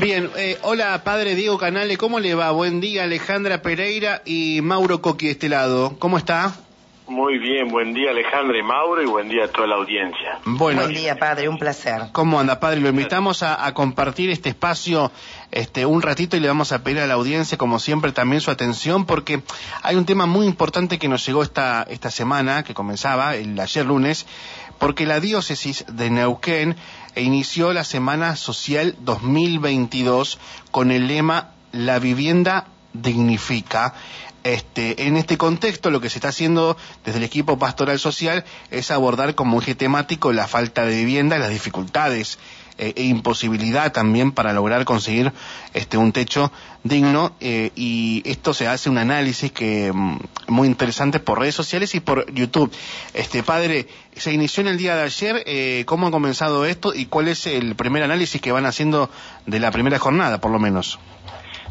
Bien, eh, hola padre Diego Canale, ¿cómo le va? Buen día Alejandra Pereira y Mauro Coqui de este lado. ¿Cómo está? Muy bien, buen día Alejandra y Mauro y buen día a toda la audiencia. Bueno, Buen día, padre, un placer. ¿cómo anda padre? Lo invitamos a, a compartir este espacio este, un ratito y le vamos a pedir a la audiencia, como siempre, también su atención porque hay un tema muy importante que nos llegó esta, esta semana, que comenzaba el ayer lunes, porque la diócesis de Neuquén inició la Semana Social 2022 con el lema La vivienda dignifica. Este, en este contexto, lo que se está haciendo desde el equipo pastoral social es abordar como eje temático la falta de vivienda, las dificultades eh, e imposibilidad también para lograr conseguir este, un techo digno eh, y esto se hace un análisis que mm, muy interesante por redes sociales y por YouTube. Este padre, se inició en el día de ayer, eh, ¿cómo ha comenzado esto y cuál es el primer análisis que van haciendo de la primera jornada, por lo menos?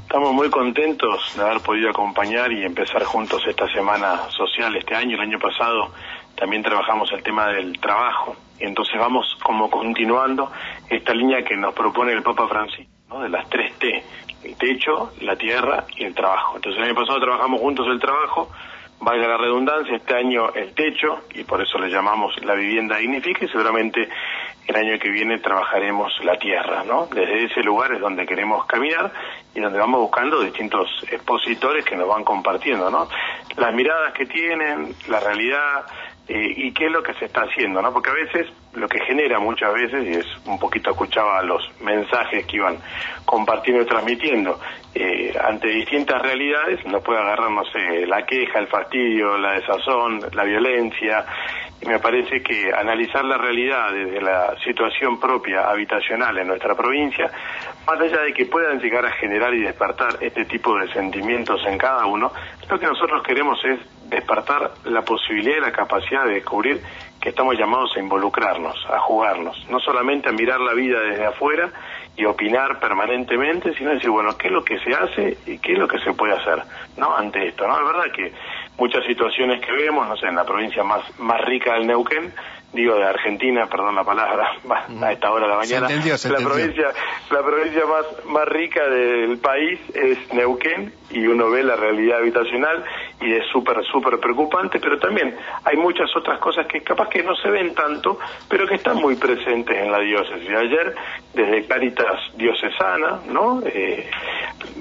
Estamos muy contentos de haber podido acompañar y empezar juntos esta semana social este año. El año pasado también trabajamos el tema del trabajo y entonces vamos como continuando esta línea que nos propone el Papa Francisco, ¿no? de las tres T, el techo, la tierra y el trabajo. Entonces el año pasado trabajamos juntos el trabajo, valga la redundancia, este año el techo y por eso le llamamos la vivienda dignifica y seguramente el año que viene trabajaremos la tierra, ¿no? Desde ese lugar es donde queremos caminar y donde vamos buscando distintos expositores que nos van compartiendo, ¿no? Las miradas que tienen, la realidad eh, y qué es lo que se está haciendo, ¿no? Porque a veces lo que genera muchas veces, y es un poquito escuchaba los mensajes que iban compartiendo y transmitiendo, eh, ante distintas realidades nos puede agarrar, no sé, la queja, el fastidio, la desazón, la violencia, me parece que analizar la realidad desde la situación propia habitacional en nuestra provincia, más allá de que puedan llegar a generar y despertar este tipo de sentimientos en cada uno, lo que nosotros queremos es despertar la posibilidad y la capacidad de descubrir que estamos llamados a involucrarnos, a jugarnos, no solamente a mirar la vida desde afuera y opinar permanentemente, sino decir, bueno, ¿qué es lo que se hace y qué es lo que se puede hacer, ¿no? Ante esto, ¿no? Es verdad que muchas situaciones que vemos, no sé, en la provincia más, más rica del Neuquén, digo de Argentina, perdón la palabra, a esta hora de la mañana, Se entendió, se la entendió. provincia, la provincia más, más rica del país es Neuquén y uno ve la realidad habitacional y es súper, súper preocupante, pero también hay muchas otras cosas que capaz que no se ven tanto, pero que están muy presentes en la diócesis. Ayer, desde Caritas Diocesana, ¿no? Eh,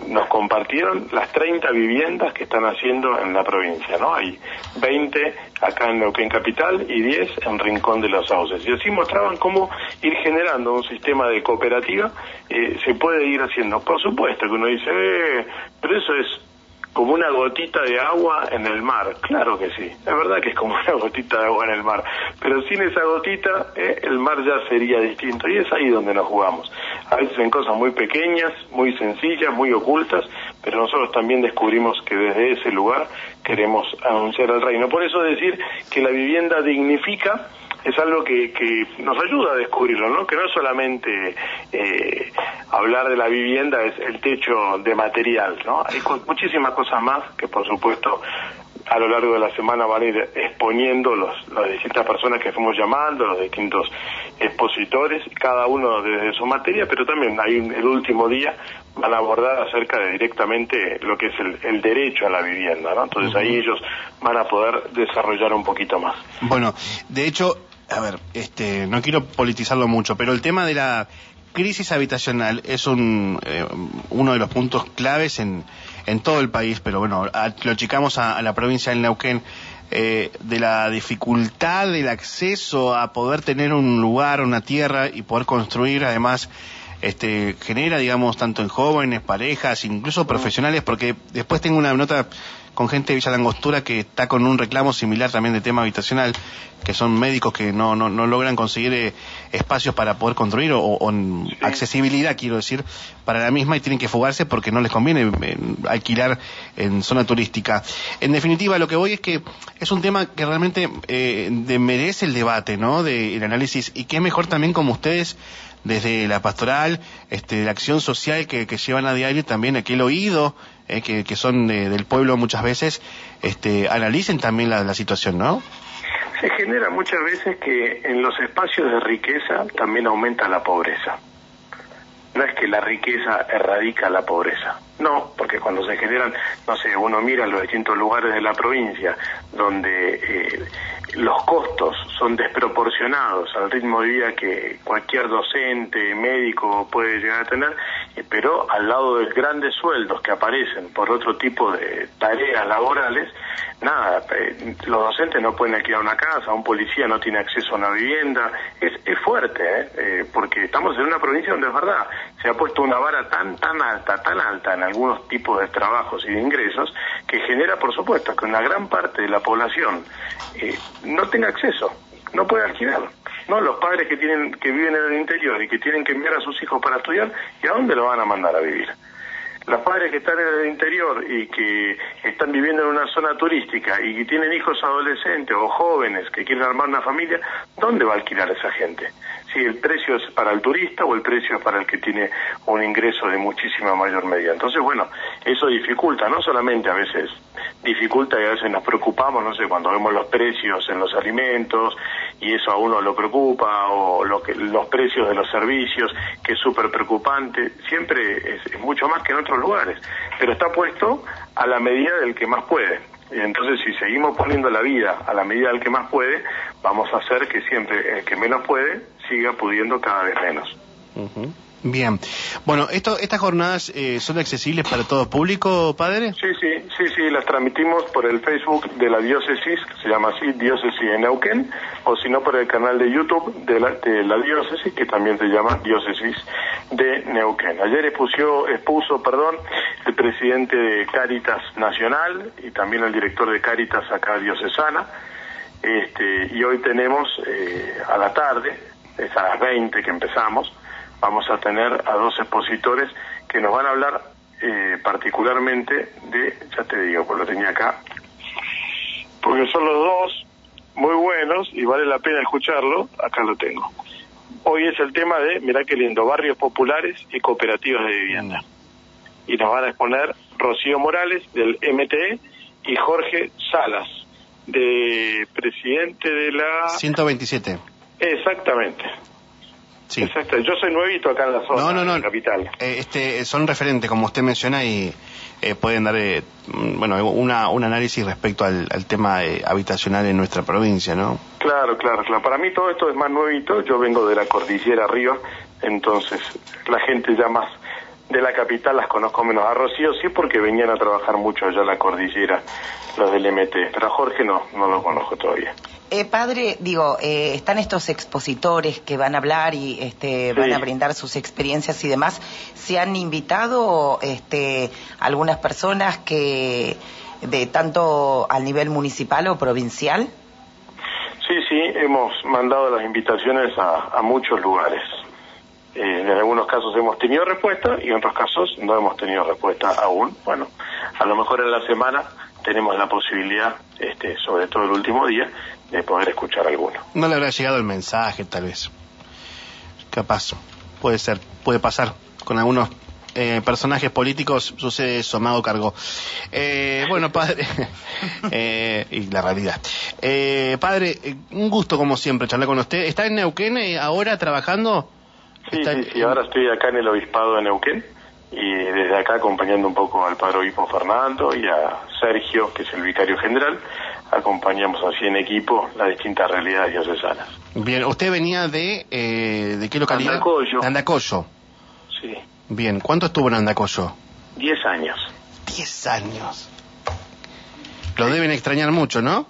nos compartieron las 30 viviendas que están haciendo en la provincia, ¿no? Hay 20 acá en Neuquén Capital y 10 en Rincón de los Sauces. Y así mostraban cómo ir generando un sistema de cooperativa eh, se puede ir haciendo. Por supuesto que uno dice, eh, pero eso es como una gotita de agua en el mar. Claro que sí, es verdad que es como una gotita de agua en el mar, pero sin esa gotita eh, el mar ya sería distinto y es ahí donde nos jugamos. A veces en cosas muy pequeñas, muy sencillas, muy ocultas, pero nosotros también descubrimos que desde ese lugar queremos anunciar el reino. Por eso decir que la vivienda dignifica es algo que, que nos ayuda a descubrirlo, ¿no? Que no es solamente eh, hablar de la vivienda, es el techo de material, ¿no? Hay muchísimas cosas más que, por supuesto, a lo largo de la semana van a ir exponiendo los, las distintas personas que fuimos llamando, los distintos expositores, cada uno desde su materia, pero también un- el último día van a abordar acerca de directamente lo que es el, el derecho a la vivienda, ¿no? Entonces ahí ellos van a poder desarrollar un poquito más. Bueno, de hecho, a ver, este, no quiero politizarlo mucho, pero el tema de la crisis habitacional es un, eh, uno de los puntos claves en, en todo el país, pero bueno, lo achicamos a, a la provincia del Neuquén, eh, de la dificultad del acceso a poder tener un lugar, una tierra y poder construir, además, este, genera, digamos, tanto en jóvenes, parejas, incluso profesionales, porque después tengo una nota con gente de Villa Langostura que está con un reclamo similar también de tema habitacional, que son médicos que no, no, no logran conseguir eh, espacios para poder construir o, accesibilidad, quiero decir, para la misma y tienen que fugarse porque no les conviene eh, alquilar en zona turística. En definitiva, lo que voy es que es un tema que realmente eh, de- merece el debate, ¿no? De, el análisis y que es mejor también como ustedes desde la pastoral, este, la acción social que, llevan a diario, también aquel oído eh, que, que son de- del pueblo muchas veces, este, analicen también la, la situación, ¿no? Se genera muchas veces que en los espacios de riqueza también aumenta la pobreza. no es que la riqueza erradica la pobreza. No, porque cuando se generan, no sé, uno mira los distintos lugares de la provincia donde eh, los costos son desproporcionados al ritmo de vida que cualquier docente, médico puede llegar a tener, eh, pero al lado de grandes sueldos que aparecen por otro tipo de tareas laborales, nada, eh, los docentes no pueden alquilar una casa, un policía no tiene acceso a una vivienda, es, es fuerte, ¿eh? porque estamos en una provincia donde es verdad, se ha puesto una vara tan, tan alta, tan alta en algunos tipos de trabajos y de ingresos, que genera, por supuesto, que una gran parte de la población no tenga acceso, no puede alquilar. No, los padres que tienen que viven en el interior y que tienen que enviar a sus hijos para estudiar, ¿y a dónde lo van a mandar a vivir? Los padres que están en el interior y que están viviendo en una zona turística y que tienen hijos adolescentes o jóvenes que quieren armar una familia, ¿dónde va a alquilar esa gente? Si el precio es para el turista o el precio es para el que tiene un ingreso de muchísima mayor medida. Entonces, bueno, eso dificulta, no solamente a veces dificulta y a veces nos preocupamos, no sé, cuando vemos los precios en los alimentos y eso a uno lo preocupa o lo que, los precios de los servicios, que es súper preocupante, siempre es, mucho más que en otros lugares, pero está puesto a la medida del que más puede. Entonces si seguimos poniendo la vida a la medida del que más puede, vamos a hacer que siempre el que menos puede siga pudiendo cada vez menos. Bien. Bueno, esto, ¿estas jornadas eh, son accesibles para todo público, padre? Sí, sí, sí, sí, las transmitimos por el Facebook de la diócesis, que se llama así, Diócesis de Neuquén, o si no por el canal de YouTube de la, de la diócesis, que también se llama Diócesis de Neuquén. Ayer expuso, expuso perdón, el presidente de Cáritas Nacional y también el director de Cáritas acá diocesana, este, y hoy tenemos eh, a la tarde, es a las 20 que empezamos, vamos a tener a dos expositores que nos van a hablar eh, particularmente de, ya te digo, pues lo tenía acá, porque son los dos muy buenos y vale la pena escucharlo, acá lo tengo. Hoy es el tema de, mirá qué lindo, barrios populares y cooperativas de vivienda. Y nos van a exponer Rocío Morales del MTE y Jorge Salas, de presidente de la... 127. Exactamente. Exacto, yo soy nuevito acá en la zona, no, no, capital. Eh, este, son referentes, como usted menciona, y eh, pueden dar eh, mm, bueno, una, un análisis respecto al, tema habitacional en nuestra provincia, ¿no? Claro, claro, claro. Para mí todo esto es más nuevito, yo vengo de la cordillera arriba, entonces la gente ya más de la capital las conozco menos. A Rocío sí porque venían a trabajar mucho allá en la cordillera, los del MT, pero a Jorge no, no lo conozco todavía. Eh, padre, digo, eh, están estos expositores que van a hablar y este, van a brindar sus experiencias y demás. ¿Se han invitado este, algunas personas que de tanto al nivel municipal o provincial? Sí, sí, hemos mandado las invitaciones a, muchos lugares. Eh, en algunos casos hemos tenido respuesta y en otros casos no hemos tenido respuesta aún. Bueno, a lo mejor en la semana tenemos la posibilidad, este, sobre todo el último día, de poder escuchar alguno. No le habrá llegado el mensaje, tal vez. Capaz, puede ser, puede pasar. Con algunos eh, personajes políticos sucede eso, Mago cargó. Eh, bueno, padre, eh, y la realidad. Eh, padre, un gusto como siempre charlar con usted. ¿Está en Neuquén ahora trabajando? Sí, sí, sí, ahora estoy acá en el Obispado de Neuquén y desde acá acompañando un poco al padre obispo Fernando y a Sergio, que es el vicario general, acompañamos así en equipo las distintas realidades diocesanas. Bien, ¿usted venía de, eh, de qué localidad? Andacoyo. Andacoyo. Sí. Bien, ¿cuánto estuvo en Andacoyo? Diez años. Diez años. Lo deben extrañar mucho, ¿no?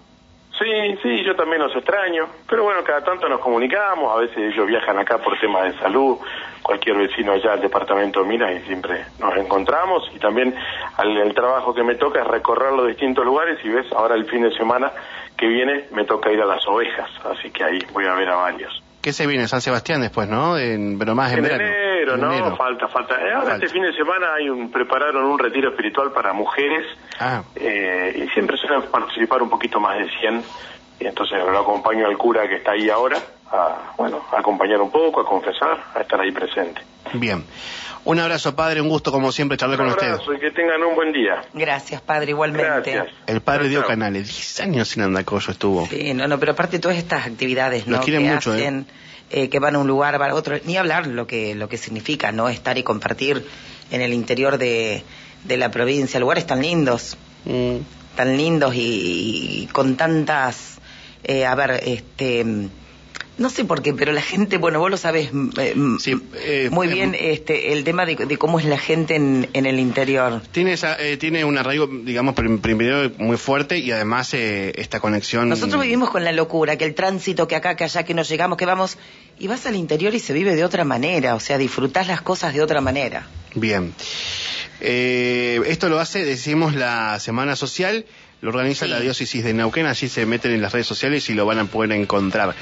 Sí, sí, yo también los extraño, pero bueno, cada tanto nos comunicamos, a veces ellos viajan acá por temas de salud, cualquier vecino allá al departamento mira y siempre nos encontramos y también el trabajo que me toca es recorrer los distintos lugares y ves, ahora el fin de semana que viene me toca ir a las ovejas, así que ahí voy a ver a varios. ¿Qué se viene? San Sebastián después, ¿no? En, pero más en, enero. ¿no? Falta, falta. Eh, ahora este fin de semana hay un, prepararon un retiro espiritual para mujeres ah. eh, y siempre suelen participar un poquito más de 100 y entonces lo acompaño al cura que está ahí ahora a, bueno, a acompañar un poco, a confesar, a estar ahí presente. Bien. Un abrazo, padre, un gusto como siempre charlar con usted. Un abrazo y que tengan un buen día. Gracias, padre, igualmente. Gracias. El padre dio canales, 10 años en Andacoyo estuvo. Sí, no, no, pero aparte todas estas actividades, ¿no? que mucho, ¿eh? hacen, eh, que van a un lugar, van a otro, ni hablar lo que, lo que significa, ¿no? Estar y compartir en el interior de, de la provincia, lugares tan lindos, Mm. tan lindos y, y con tantas, eh, a ver, este, no sé por qué, pero la gente, bueno, vos lo sabés mm, eh, mm, Sí, eh, muy eh, bien, este, el tema de, de cómo es la gente en, en el interior. Tiene, esa, eh, tiene un arraigo, digamos, prim- primero muy fuerte y además eh, esta conexión. Nosotros vivimos con la locura, que el tránsito, que acá, que allá, que nos llegamos, que vamos, y vas al interior y se vive de otra manera, o sea, disfrutás las cosas de otra manera. Bien. Eh, esto lo hace, decimos, la Semana Social, lo organiza Sí. la Diócesis de Neuquén, allí se meten en las redes sociales y lo van a poder encontrar.